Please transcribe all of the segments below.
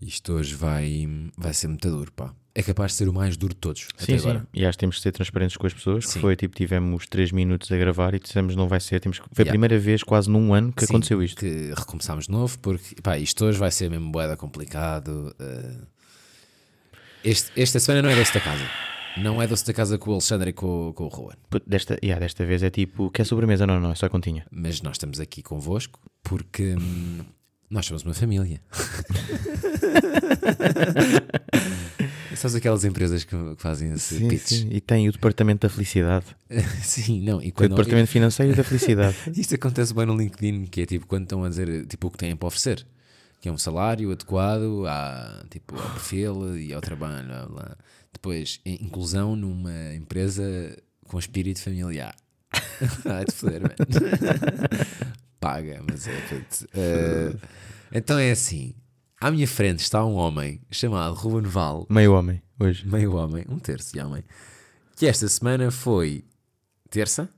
Isto hoje vai, vai ser muito duro, pá. É capaz de ser o mais duro de todos. Sim, até sim. agora. E acho que temos de ser transparentes com as pessoas. Sim. foi tipo, tivemos 3 minutos a gravar e dissemos não vai ser. Temos... Foi a Yeah. primeira vez quase num ano que Sim, aconteceu isto. Que recomeçámos de novo, porque pá, isto hoje vai ser mesmo boeda complicado. eh. Este, esta semana não é doce da casa. Não é doce da casa com o Alexandre e com, com o Juan. Puto, Desta, yeah, desta vez é tipo, quer sobremesa? Não, não, é só continha. Mas nós estamos aqui convosco porque hum, nós somos uma família. Sabes aquelas empresas que, fazem esse Sim, pitch? sim. E tem o departamento da felicidade. Sim, não. E O quando, departamento financeiro da felicidade. Isto acontece bem no LinkedIn, que é tipo quando estão a dizer tipo, o que têm para oferecer. Que é um salário adequado à, tipo, ao perfil e ao trabalho. Blá, blá. Depois, in- inclusão numa empresa com espírito familiar. Vai-te foder, mano. Paga, mas é. Eh, então é assim. À minha frente está um homem chamado Ruben Val, Meio homem, hoje. meio homem, um terço de homem, que esta semana foi terça,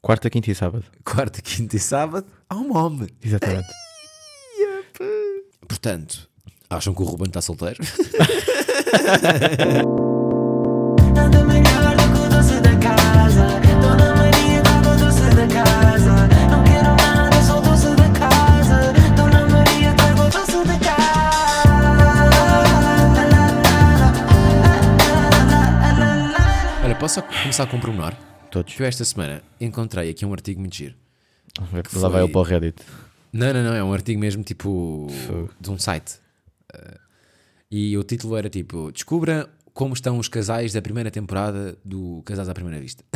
Quarta, quinta e sábado. quarta, quinta e sábado, há um homem. Exatamente. Portanto, acham que o Ruben está solteiro? posso só começar com um pormenor? Todos. Que eu esta semana encontrei aqui um artigo muito giro. Lá vai foi- ele para o Reddit. Não, não, não, é um artigo mesmo tipo de um site. Eh, e o título era tipo: Descubra como estão os casais da primeira temporada do Casados à Primeira Vista.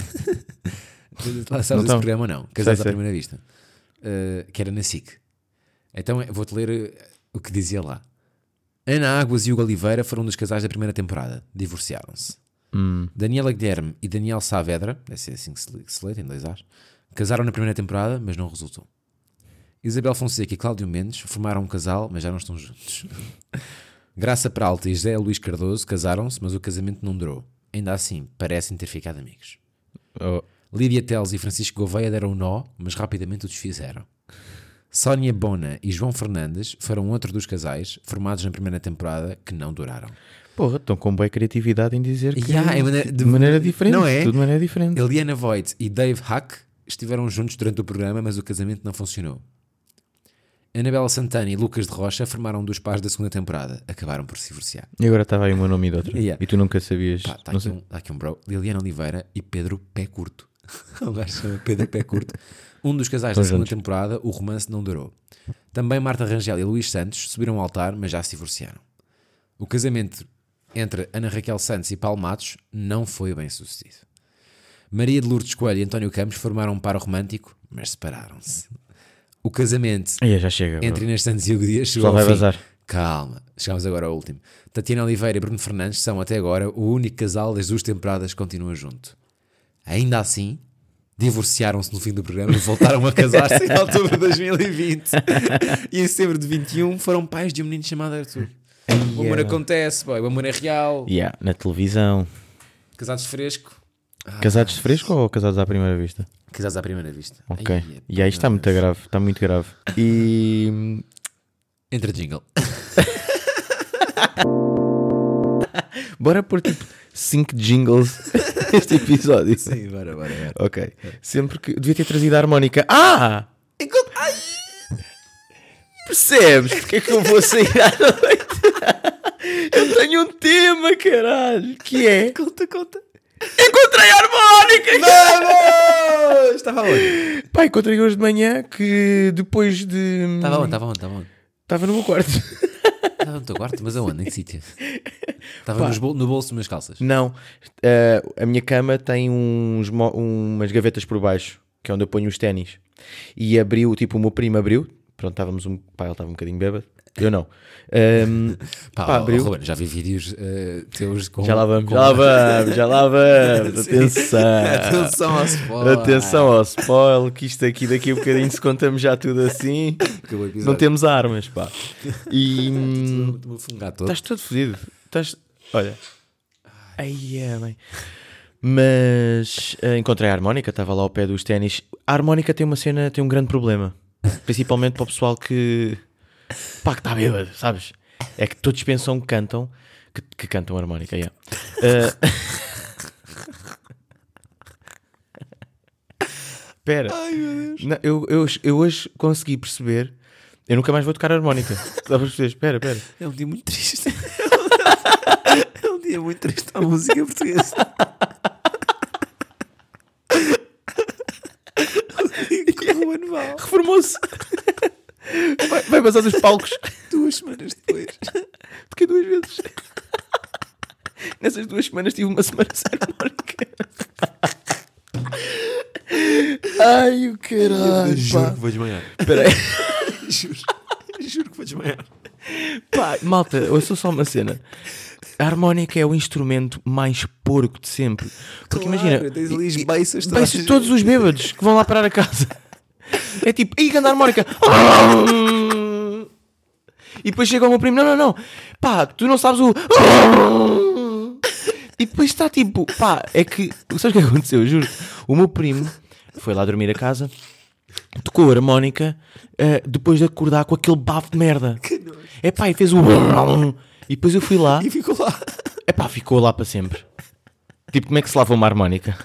Lá sabes Não esse estão. programa, não? Casados Sei, à sei. Primeira Vista. Eh, que era na SIC. Então eh, vou-te ler o que dizia lá. Ana Águas e Hugo Oliveira foram um dos casais da primeira temporada. Divorciaram-se. Hum. Daniela Guilherme e Daniel Saavedra, deve ser assim que se, lê- que se lê, tem dois A's, casaram na primeira temporada, mas não resultou. Isabel Fonseca e Cláudio Mendes formaram um casal, mas já não estão juntos. Graça Peralta e José Luís Cardoso casaram-se, mas o casamento não durou. Ainda assim, parecem ter ficado amigos. Oh, Lídia Teles e Francisco Gouveia deram um nó, mas rapidamente o desfizeram. Sónia Bona e João Fernandes foram outro dos casais, formados na primeira temporada, que não duraram. porra, estão com boa criatividade em dizer que Yeah, é maneira- de, de- maneira diferente. não é? Tudo de maneira diferente. Eliana Voigt e Dave Hack estiveram juntos durante o programa, mas o casamento não funcionou. Anabela Santana e Lucas de Rocha formaram um dos pares da segunda temporada. Acabaram por se divorciar. E agora estava aí um nome e de outro. Yeah. E tu nunca sabias. Tá não aqui, um, tá aqui um bro. Liliana Oliveira e Pedro Pé Curto. um gajo se chama Pedro Pé Curto. Um dos casais da Estão segunda juntos. temporada, o romance não durou. Também Marta Rangel e Luís Santos subiram ao altar, mas já se divorciaram. O casamento entre Ana Raquel Santos e Paulo Matos não foi bem sucedido. Maria de Lourdes Coelho e António Campos formaram um par romântico, mas separaram-se. O casamento Aí já chega. bro. entre Inês Santos e Hugo Dias chegou Só ao fim. vazar. Calma, chegamos agora ao último. Tatiana Oliveira e Bruno Fernandes são até agora o único casal das duas temporadas que continua junto. Ainda assim, divorciaram-se no fim do programa e voltaram a casar-se em outubro de 2020. e em setembro de 21 foram pais de um menino chamado Arthur. O amor acontece, boy, o amor é real. Yeah, na televisão. Casados de fresco. Ah, Casados de fresco ou casados à primeira vista? Casados à primeira vista. Ok. Ai, E aí está muito grave. Está muito grave. E. Entra jingle. Bora pôr tipo 5 jingles este episódio. Sim, bora, bora, bora. Ok. Sempre que. Devia ter trazido a harmónica. Ah! Enquanto... Ai, Percebes? Porque é que eu vou sair à noite? Eu tenho um tema, caralho. Que é. conta, conta. Encontrei a harmónica! Vamos! Estava onde? Pá, encontrei hoje de manhã que depois de. Estava onde? Estava onde? Estava onde? Estava no meu quarto. Estava no teu quarto, mas aonde? Em que sítio? Estava nos bol- no bolso das minhas calças. Não. eh, a minha cama tem uns, umas gavetas por baixo, que é onde eu ponho os ténis. E abriu, tipo, o meu primo abriu. Pronto, estávamos um. Pá, ele estava um bocadinho bêbado. Eu não. Ehm, Pá, pá, abriu. Ruben, já vi vídeos eh, teus com. Já lá vamos, com- já lá vamos, já lá vamos. Atenção. Atenção ao spoiler. Atenção ao spoiler, que isto aqui daqui a bocadinho se contamos já tudo assim. Não temos armas, pá. E. Estás todo fodido. Estás. Olha. Ai, é, bem. Mas eh, encontrei a harmónica, estava lá ao pé dos ténis. A harmónica tem uma cena, tem um grande problema. Principalmente para o pessoal que. pá, que está bêbado, sabes? É que todos pensam que cantam, que, que cantam harmónica, yeah. Ah, Espera, Não, eu, eu, eu hoje consegui perceber. Eu nunca mais vou tocar harmónica. Para perceber? Espera, espera. É um dia muito triste. é um dia muito triste a música portuguesa. Vale. Reformou-se. Vai, vai passar dos palcos. Duas semanas depois. Toquei duas vezes. Nessas duas semanas tive uma semana sem harmónica. Ai, o caralho. Juro pá. que vou desmaiar. Espera aí. Juro. Juro que vou desmaiar. Pá, malta, ouça só uma cena. A harmónica é o instrumento mais porco de sempre. Porque imagina, tens ali as beiças beiços todos os bêbados que vão lá parar a casa. É tipo, aí canta a harmónica. E depois chega o meu primo, não, não, não. Pá, tu não sabes o. E depois está tipo, pá, é que. Sabes o que aconteceu? Eu juro. O meu primo foi lá dormir a casa, tocou a harmónica, eh, depois de acordar com aquele bafo de merda. É pá, e fez o. E depois eu fui lá, E ficou lá. é pá, ficou lá para sempre. Tipo, como é que se lava uma harmónica?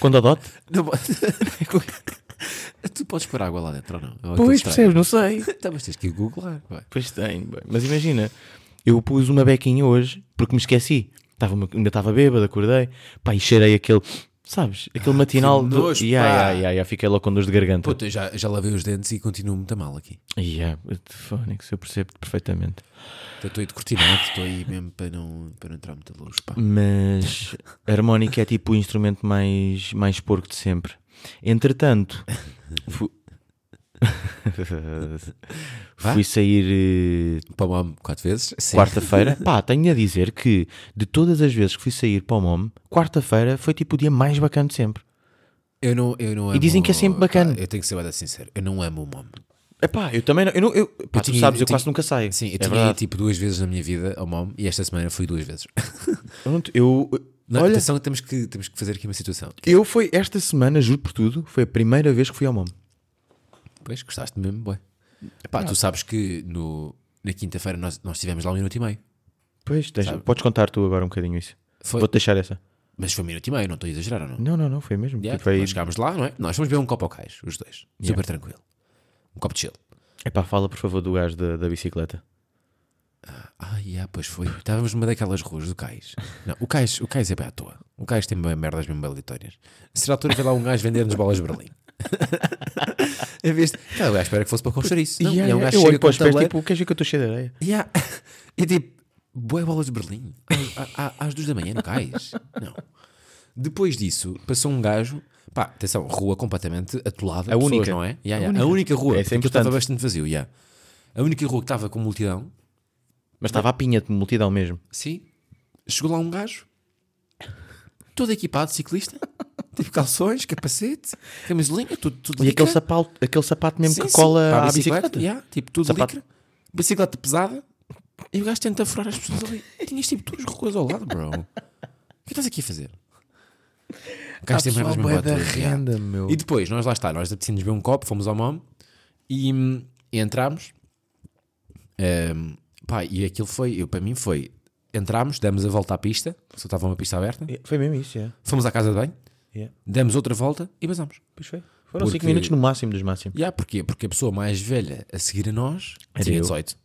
Quando adote? Não pode- tu podes pôr água lá dentro ou não? Ou Pois, aquilo estraga? percebes, não sei. Tá, mas tens que ir googlar. vai. Pois tem, bem. mas imagina, eu pus uma bequinha hoje porque me esqueci. Tava, ainda estava bêbado, acordei, pá, e cheirei aquele, sabes, aquele matinal. que do... nojo, ya, fiquei logo com dores de garganta. Puta, já, já lavei os dentes e continuo muito a mal aqui. Ya, Fónix, eu percebo perfeitamente. Então Estou aí de cortinado, estou aí mesmo para não, para não entrar muita luz. Pá. Mas a harmónica é tipo o instrumento mais, mais porco de sempre. Entretanto, fu- fui sair eh, Para o mom quatro vezes. Sim. quarta-feira. Pá, tenho a dizer que de todas as vezes que fui sair para o MOM, quarta-feira foi tipo o dia mais bacana de sempre. Eu não, eu não amo, E dizem que é sempre bacana. Pá, eu tenho que ser bem sincero. Eu não amo o mom. Epá, eu também não. Eu não eu, pá, tu tinha- sabes, eu, eu tinha- quase nunca saio. Sim, eu é tinha ido verdade. tipo duas vezes na minha vida ao mom e esta semana fui duas vezes. Pronto, eu, Não, olha, atenção, temos que, temos que fazer aqui uma situação. eu foi esta semana, juro por tudo, foi a primeira vez que fui ao MOM. Pois, gostaste mesmo, boy. Pá, tu sabes que no, na quinta-feira nós, nós estivemos lá um minuto e meio. Pois, deixa, Sabe? podes contar tu agora um bocadinho isso. Foi, Vou-te deixar essa. Mas foi um minuto e meio, não estou a exagerar ou não? Não, não, não, foi mesmo. Yeah, Tipo, aí- Nós chegámos lá, não é? Nós fomos beber um copo ao cais, os dois. Super tranquilo. Um copo de gelo. Epá, fala por favor do gajo da, da bicicleta. Ah, yeah, pois foi. Estávamos numa daquelas ruas do cais. Não, o cais, o cais é bem à toa. O cais tem bem merdas mesmo aleatórias. A certa altura veio lá um gajo vender-nos bolas de Berlim. em vez de. Cara, o gajo espera que fosse para construir isso. Não, Yeah, e é um yeah, gajo eu chega com pés, tabuleiro. tipo, queres ver que eu estou cheio de areia? Yeah. É tipo, boé bolas de Berlim. À- à- Às duas da manhã no cais. Não. Depois disso, passou um gajo. Pá, atenção, rua completamente atolada. A pessoas, única. não é? Yeah, A yeah. única. A única rua. Essa é porque estava bastante vazio. Yeah. A única rua que estava com multidão. Mas estava a pinha de multidão mesmo. Sim. Chegou lá um gajo. Todo equipado, ciclista. Tipo calções, capacete, camisolinha, tudo, tudo E aquele sapato, aquele sapato mesmo Sim, que sim, cola para a à bicicleta. yeah, tipo tudo Sapato. licra. Bicicleta pesada. E o gajo tenta furar as pessoas ali. Tinhas tipo duas ruas ao lado, bro. O que estás aqui a fazer? O gajo tem mesmo bué à da renda, meu. E depois, nós lá está, nós decidimos beber um copo, fomos ao MOM e, hum, e entramos. Hum, pá, e aquilo foi, eu, para mim foi, entramos, demos a volta à pista, só estava uma pista aberta, Foi mesmo isso, é. fomos à casa de banho, Yeah. demos outra volta e basamos. Pois foi. Foram Porque- 5 minutos no máximo dos máximos. Yeah, porquê? Porque a pessoa mais velha a seguir a nós Era tinha eu. 18.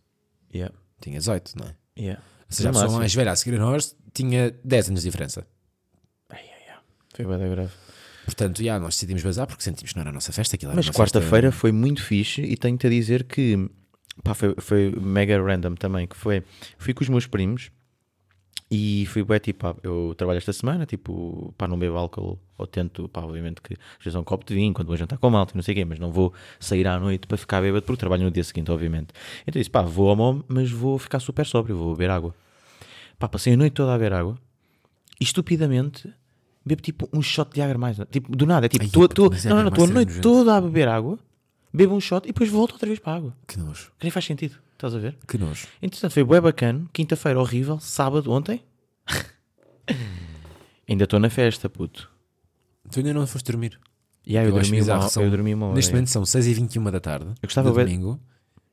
Yeah. Tinha 18, não é? Yeah. Ou seja, a No pessoa máximo. mais velha a seguir a nós tinha 10 anos de diferença. Foi da grave. Portanto, yeah, nós decidimos bazar porque sentimos que não era a nossa festa. Aquilo era Mas uma festa- quarta-feira foi muito fixe e tenho-te a dizer que pá, foi, foi mega random também. Que foi, fui com os meus primos e fui bué tipo, pá, eu trabalho esta semana, tipo, pá, não bebo álcool ou tento, pá, obviamente que às vezes é um copo de vinho quando vou jantar com malta não sei o quê, mas não vou sair à noite para ficar bêbado porque trabalho no dia seguinte, obviamente. Então disse, pá, vou ao MOM, mas vou ficar super sóbrio, vou beber água. Pá, passei a noite toda a beber água e estupidamente bebo tipo um shot de Jager mais. Tipo, do nada, é tipo, tô, mas não, não, não, estou a é noite toda a beber água, bebo um shot e depois volto outra vez para a água. Que nojo. Que nem faz sentido, estás a ver? Que nojo. Entretanto, foi bué bacana, quinta-feira horrível, sábado, ontem. Ainda estou na festa, puto. Tu ainda não foste dormir. E aí eu, Eu dormi uma, são- eu dormi uma hora. Neste é. momento são 6h21 da tarde. Eu gostava do bué- domingo.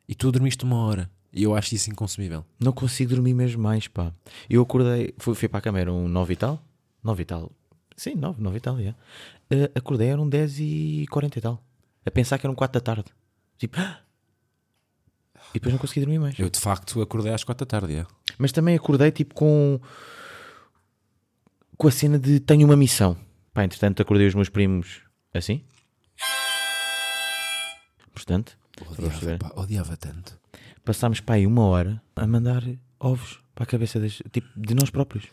E tu dormiste uma hora. E eu acho isso inconsumível. Não consigo dormir mesmo mais, pá. Eu acordei, fui, fui para a cama, era um 9 e tal. 9 e tal. Sim, 9, 9 e tal, já. Eh, acordei, eram 10 e 40 e tal. A pensar que eram 4 da tarde. Tipo, "Ah!" e depois não consegui dormir mais. Eu de facto acordei às 4 da tarde. é. Mas também acordei tipo com com a cena de tenho uma missão. Pá, entretanto acordei os meus primos assim. Portanto, Odiava, pá, odiava tanto. passámos para aí uma hora a mandar ovos para a cabeça das, tipo, de nós próprios.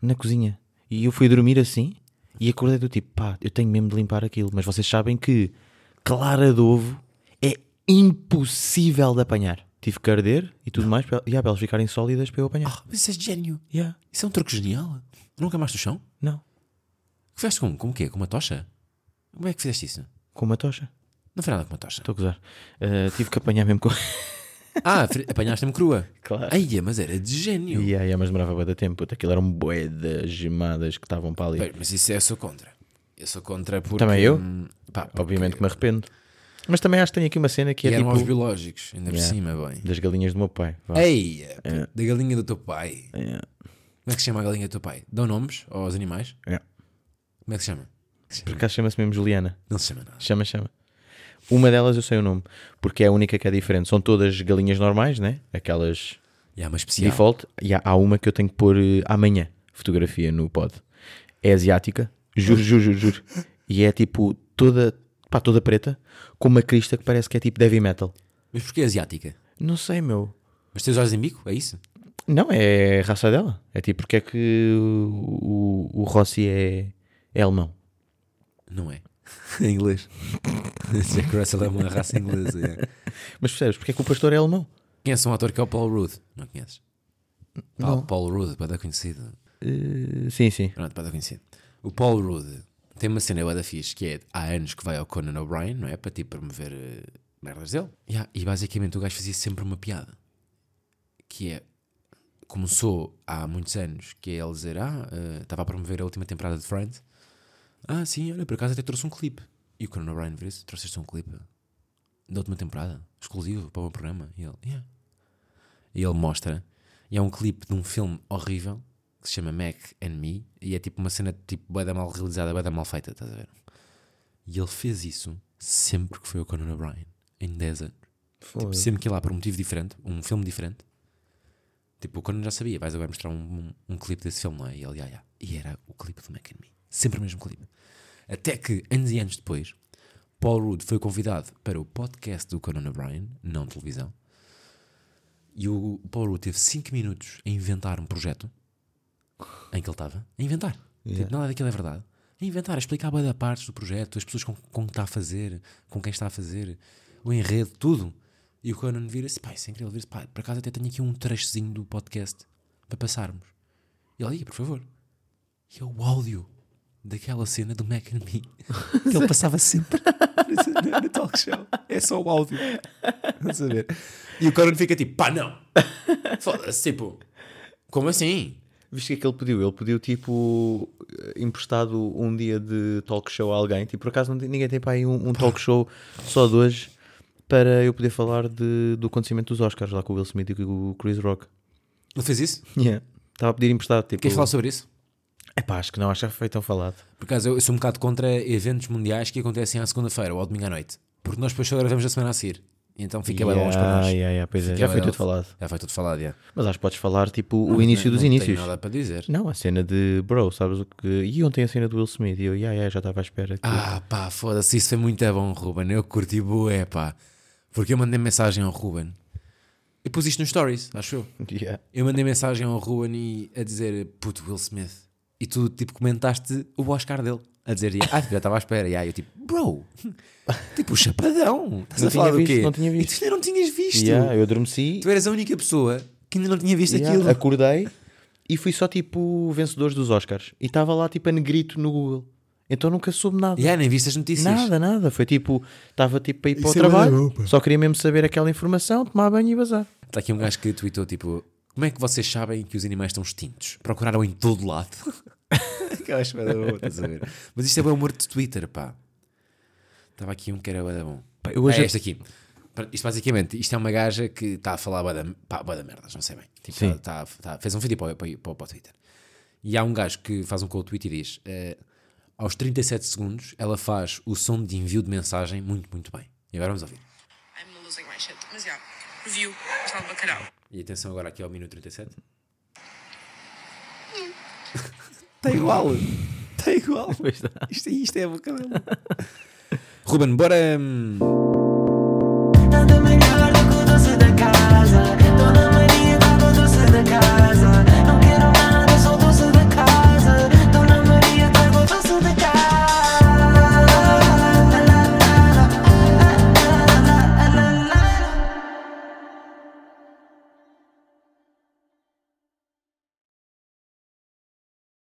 Na cozinha. E eu fui dormir assim e acordei do tipo, pá, eu tenho mesmo de limpar aquilo. Mas vocês sabem que clara de ovo é impossível de apanhar. Tive que arder e tudo mais para, yeah, para elas ficarem sólidas para eu apanhar. Ah, mas isso é gênio. Yeah. Isso é um truque genial. Nunca mais do chão? Não, Que fizeste como? Com o quê? Com uma tocha? Como é que fizeste isso? com uma tocha. Não foi nada com uma tocha. Estou a gozar. Uh, tive que apanhar mesmo com. Ah, apanhaste-me crua. Claro. Ai, mas era de gênio. Yeah, yeah, mas demorava bué de tempo. Puta, Aquilo eram bué de gemadas que estavam para ali. Bem, mas isso é eu sou contra. Eu sou contra porque. Também eu? hum, Pá, porque- Obviamente que me arrependo. Mas também acho que tenho aqui uma cena que E é eram tipo biológicos, ainda por Yeah. cima, bem. das galinhas do meu pai. vá. Ei, pá, da galinha do teu pai. Como é que se chama a galinha do teu pai? Dão nomes aos animais? Yeah. Como é que se chama? Por acaso chama-se mesmo Juliana. Não se chama nada. Chama, chama. Uma delas eu sei o nome, porque é a única que é diferente. São todas galinhas normais, né? Aquelas E há uma especial. default. E há, há uma que eu tenho que pôr eh, amanhã, fotografia no pod. É asiática, juro, juro, juro, juro. E é tipo toda, pá, toda preta, com uma crista que parece que é tipo heavy metal. Mas porquê asiática? Não sei, meu. Mas tens olhos em bico? É isso? Não, é a raça dela. É tipo porque é que o, o, o Rossi é, é alemão. Não é. Em inglês. Jack Russell é uma raça inglesa. é. Mas percebes, porque é que o pastor é alemão? Conheces um ator que é o Paul Rudd? Não conheces? Paul, Paul Rudd, para dar conhecido. Eh, sim, sim. Pronto, para dar conhecido. O Paul Rudd tem uma cena da fixe que é há anos que vai ao Conan O'Brien, não é? Para tipo promover eh, merdas dele. Yeah, e basicamente o gajo fazia sempre uma piada que é começou há muitos anos que é ele dizer ah, eh, estava a promover a última temporada de Friends ah sim, olha, por acaso até trouxe um clipe e o Conan O'Brien vira trouxeste um clipe da última temporada, exclusivo para o meu programa e ele, yeah e ele mostra e é um clipe de um filme horrível que se chama Mac and Me e é tipo uma cena tipo da mal realizada, da mal feita, estás a ver? E ele fez isso sempre que foi ao Conan O'Brien, em 10 anos. Tipo, sempre que ia lá por um motivo diferente, um filme diferente. Tipo, o Conan já sabia, vais agora mostrar um, um, um clipe desse filme, não é? E ele, "Ya, ya." E era o clipe do Mac and Me. Sempre o mesmo clipe. Até que, anos e anos depois, Paul Rudd foi convidado para o podcast do Conan O'Brien, não televisão, e o Paul Rudd teve 5 minutos a inventar um projeto em que ele estava. A inventar. Tipo, nada daquilo é verdade. A inventar, a explicar a da partes do projeto, as pessoas com, com que está a fazer, com quem está a fazer, o enredo, tudo. E o Conan vira-se, pá, isso é incrível, vira-se, pá, por acaso até tenho aqui um trechozinho do podcast para passarmos. E ele, "Ih, por favor. E é o áudio daquela cena do Mac and Me que ele passava sempre no, talk show. É só o áudio. Vamos a ver. E o Conan fica tipo, pá, não. Foda-se, tipo, como assim? Viste o que é que ele pediu? Ele pediu tipo emprestado um dia de talk show a alguém. Tipo, por acaso tem- ninguém tem para aí um, um talk show só de hoje para eu poder falar de, do acontecimento dos Oscars lá com o Will Smith e com o Chris Rock. Ele fez isso? Yeah. Estava a pedir emprestado. Tipo, Queres falar sobre isso? Epá, acho que não, acho que já foi tão falado. Por acaso, eu, eu sou um bocado contra eventos mundiais que acontecem à segunda-feira ou ao domingo à noite. Porque nós depois só gravamos a semana a seguir. Então fica bem longe para nós. Yeah, yeah, pois é, já foi tudo falado. Já foi tudo falado, já. Mas acho que podes falar tipo o início dos não inícios. Tenho nada para dizer. Não, a cena de bro, sabes o que. E ontem a cena do Will Smith. E eu, yeah, yeah, já estava à espera. que- Ah, pá, foda-se, isso foi muito bom, Ruben. Eu curti bué, pá. Porque eu mandei mensagem ao Ruben. Eu pus isto nos stories, acho eu. Yeah. Eu mandei mensagem ao Ruben e a dizer, puto, Will Smith. E tu, tipo, comentaste o Oscar dele. A dizer, ah, já estava à espera. E aí eu, tipo, bro, tipo, o chapadão. Estás Não a falar tinha do visto, quê? não tinha E visto. tu ainda não tinhas visto. Yeah, eu adormeci. Tu eras a única pessoa que ainda não tinha visto Yeah, aquilo. Acordei e fui só tipo vencedores dos Oscars. E estava lá tipo a negrito no Google. Então nunca soube nada. Yeah, nem viste as notícias. Nada, nada. Foi tipo, estava tipo para ir para o Isso é bué da trabalho. pá. só queria mesmo saber aquela informação, tomar banho e bazar. Está aqui um gajo que tweetou tipo: Como é que vocês sabem que os animais estão extintos? Procuraram em todo lado. que eu acho bom, estás a ver? Mas isto é bem humor de Twitter, pá. Estava aqui um que era bom. Pá, eu hoje- é este aqui. Isto basicamente, isto é uma gaja que está a falar bué da, pá, bué da merdas, não sei bem. Tipo, Sim. ela tá- tá- fez um vídeo para, o- para, o- para, para o Twitter. E há um gajo que faz um quote tweet e diz: eh, aos 37 segundos, ela faz o som de envio de mensagem muito, muito bem. E agora vamos ouvir. I'm losing my shit. Mas já, review, está de bacalhau. E atenção agora aqui ao minuto 37. Está igual. Está igual. Isto, isto é a boca dela. Ruben, bora. hum,